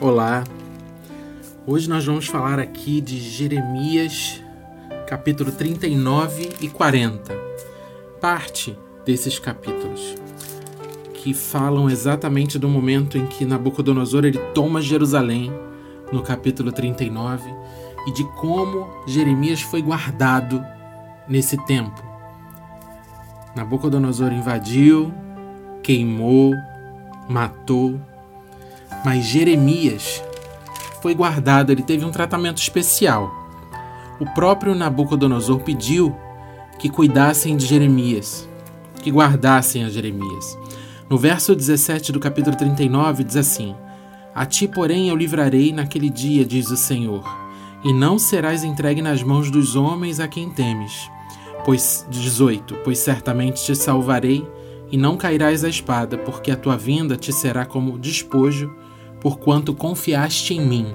Olá, hoje nós vamos falar aqui de Jeremias, capítulo 39 e 40, parte desses capítulos que falam exatamente do momento em que Nabucodonosor ele toma Jerusalém, no capítulo 39, e de como Jeremias foi guardado nesse tempo. Nabucodonosor invadiu, queimou, matou, mas Jeremias foi guardado, ele teve um tratamento especial. O próprio Nabucodonosor pediu que cuidassem de Jeremias, que guardassem a Jeremias. No verso 17 do capítulo 39 diz assim: A ti, porém, eu livrarei naquele dia, diz o Senhor, e não serás entregue nas mãos dos homens a quem temes. Pois 18: Pois certamente te salvarei e não cairás a espada, porque a tua vinda te será como despojo porquanto confiaste em mim.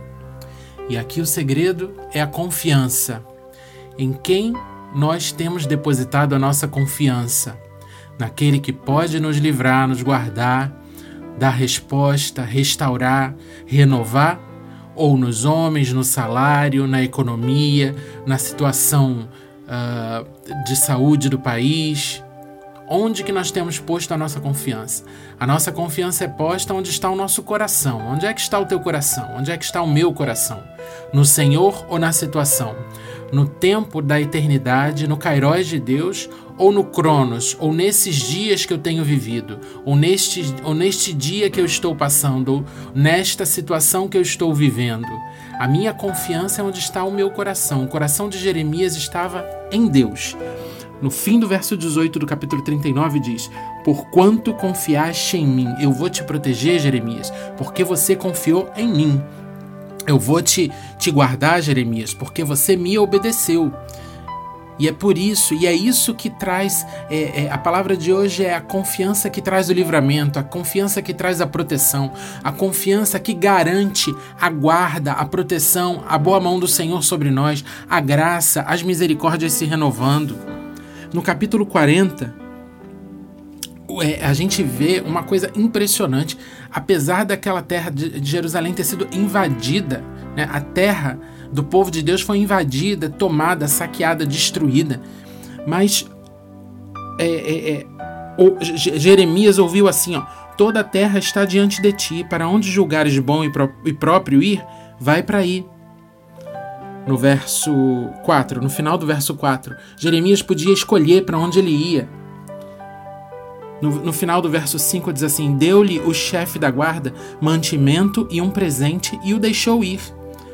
E aqui o segredo é a confiança. Em quem nós temos depositado a nossa confiança? Naquele que pode nos livrar, nos guardar, dar resposta, restaurar, renovar? Ou nos homens, no salário, na economia, na situação uh, de saúde do país? Onde que nós temos posto a nossa confiança? A nossa confiança é posta onde está o nosso coração. Onde é que está o teu coração? Onde é que está o meu coração? No Senhor ou na situação? No tempo da eternidade, no Kairos de Deus ou no Cronos, ou nesses dias que eu tenho vivido, ou neste, ou neste dia que eu estou passando, ou nesta situação que eu estou vivendo. A minha confiança é onde está o meu coração. O coração de Jeremias estava em Deus. No fim do verso 18 do capítulo 39 diz: Por quanto confiaste em mim, eu vou te proteger, Jeremias, porque você confiou em mim. Eu vou te, te guardar, Jeremias, porque você me obedeceu. E é por isso, e é isso que traz, é, é, a palavra de hoje é a confiança que traz o livramento, a confiança que traz a proteção, a confiança que garante a guarda, a proteção, a boa mão do Senhor sobre nós, a graça, as misericórdias se renovando. No capítulo 40, é, a gente vê uma coisa impressionante. Apesar daquela terra de Jerusalém ter sido invadida, né, a terra do povo de Deus foi invadida, tomada, saqueada, destruída. Mas é, é, é o, Jeremias ouviu assim: ó, toda a terra está diante de ti, para onde julgares bom e, pró e próprio ir, vai para aí no verso 4, no final do verso 4. Jeremias podia escolher para onde ele ia. No, no, final do verso 5 diz assim: Deu-lhe o chefe da guarda mantimento e um presente e o deixou ir.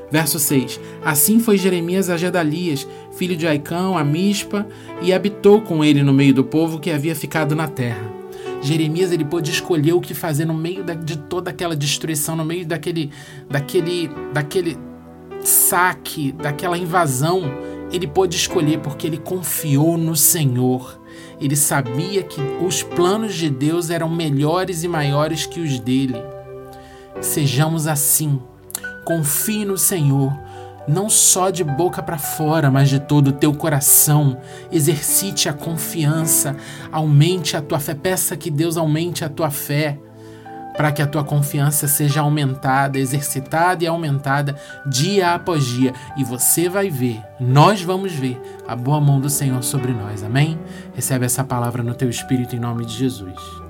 Verso 6: Assim foi Jeremias a Gedalias, filho de Aicão, a Mispa, e habitou com ele no meio do povo que havia ficado na terra. Jeremias ele pôde escolher o que fazer no meio da, de toda aquela destruição, no meio daquele, daquele, daquele saque, daquela invasão, ele pôde escolher porque ele confiou no Senhor. Ele sabia que os planos de Deus eram melhores e maiores que os dele. Sejamos assim. Confie no Senhor, não só de boca para fora, mas de todo o teu coração. Exercite a confiança, aumente a tua fé, peça que Deus aumente a tua fé para que a tua confiança seja aumentada, exercitada e aumentada dia após dia. E você vai ver, nós vamos ver a boa mão do Senhor sobre nós. Amém? Recebe essa palavra no teu espírito em nome de Jesus.